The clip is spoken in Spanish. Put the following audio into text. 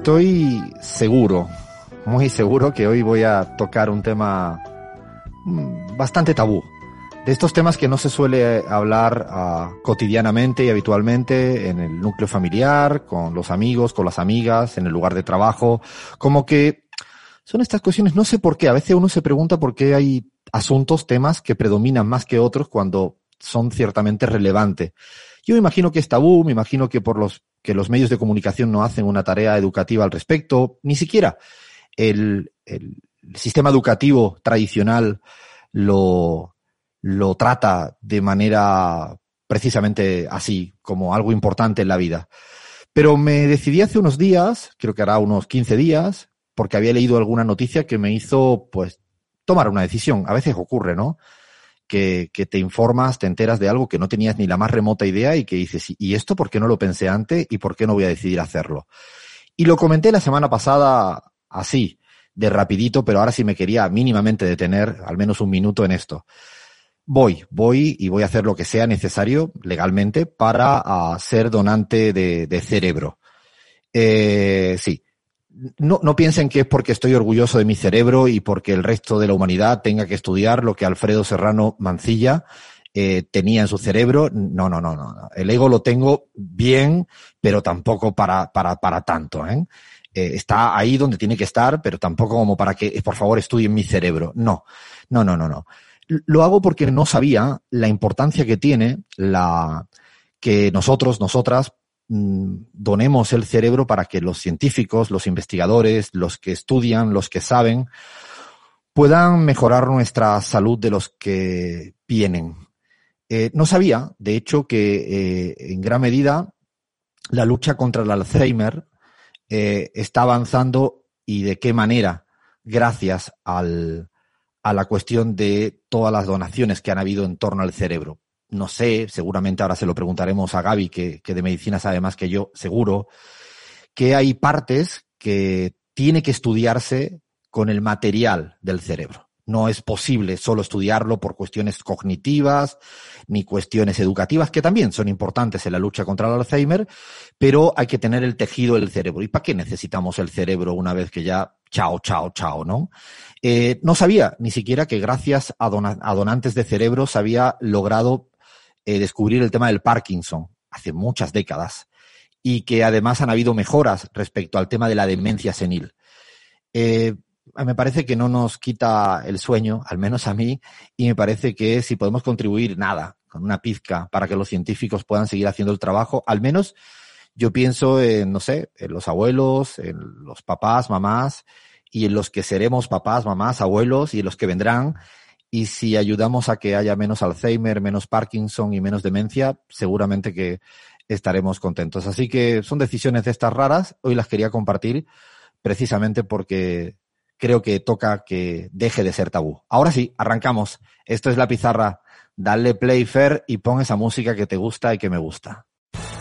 Estoy seguro, muy seguro que hoy voy a tocar un tema mm, bastante tabú. De estos temas que no se suele hablar ah, cotidianamente y habitualmente en el núcleo familiar, con los amigos, con las amigas, en el lugar de trabajo. Como que son estas cuestiones, no sé por qué. A veces uno se pregunta por qué hay asuntos, temas que predominan más que otros cuando son ciertamente relevantes. Yo me imagino que es tabú, me imagino que por los que los medios de comunicación no hacen una tarea educativa al respecto, ni siquiera el, el sistema educativo tradicional lo, lo trata de manera precisamente así, como algo importante en la vida. Pero me decidí hace unos días, creo que hará unos 15 días, porque había leído alguna noticia que me hizo, pues, tomar una decisión. A veces ocurre, ¿no? Que, te informas, te enteras de algo que no tenías ni la más remota idea y que dices, ¿y esto por qué no lo pensé antes y por qué no voy a decidir hacerlo? Y lo comenté la semana pasada así, de rapidito, pero ahora sí me quería mínimamente detener al menos un minuto en esto. Voy, voy y voy a hacer lo que sea necesario legalmente para uh, ser donante de, de cerebro. Eh, sí, no, no piensen que es porque estoy orgulloso de mi cerebro y porque el resto de la humanidad tenga que estudiar lo que Alfredo Serrano Mancilla eh, tenía en su cerebro. No, no, no, no. El ego lo tengo bien, pero tampoco para, para, para tanto. ¿eh? Eh, está ahí donde tiene que estar, pero tampoco como para que, por favor, estudien mi cerebro. No, no, no, no, no. Lo hago porque no sabía la importancia que tiene la que nosotros, nosotras, donemos el cerebro para que los científicos, los investigadores, los que estudian, los que saben, puedan mejorar nuestra salud de los que vienen. Eh, no sabía, de hecho, que eh, en gran medida la lucha contra el Alzheimer eh, está avanzando y de qué manera, gracias al, a la cuestión de todas las donaciones que han habido en torno al cerebro no sé, seguramente ahora se lo preguntaremos a Gaby, que, que de medicina sabe más que yo, seguro, que hay partes que tiene que estudiarse con el material del cerebro. No es posible solo estudiarlo por cuestiones cognitivas ni cuestiones educativas, que también son importantes en la lucha contra el Alzheimer, pero hay que tener el tejido del cerebro. ¿Y para qué necesitamos el cerebro una vez que ya chao, chao, chao, no? Eh, no sabía ni siquiera que gracias a, a donantes de cerebro se había logrado eh, descubrir el tema del Parkinson hace muchas décadas y que además han habido mejoras respecto al tema de la demencia senil. Eh, me parece que no nos quita el sueño, al menos a mí, y me parece que si podemos contribuir nada, con una pizca, para que los científicos puedan seguir haciendo el trabajo, al menos yo pienso en, no sé, en los abuelos, en los papás, mamás, y en los que seremos papás, mamás, abuelos, y en los que vendrán, y si ayudamos a que haya menos Alzheimer, menos Parkinson y menos demencia, seguramente que estaremos contentos. Así que son decisiones de estas raras. Hoy las quería compartir precisamente porque creo que toca que deje de ser tabú. Ahora sí, arrancamos. Esto es la pizarra. Dale play fair y pon esa música que te gusta y que me gusta.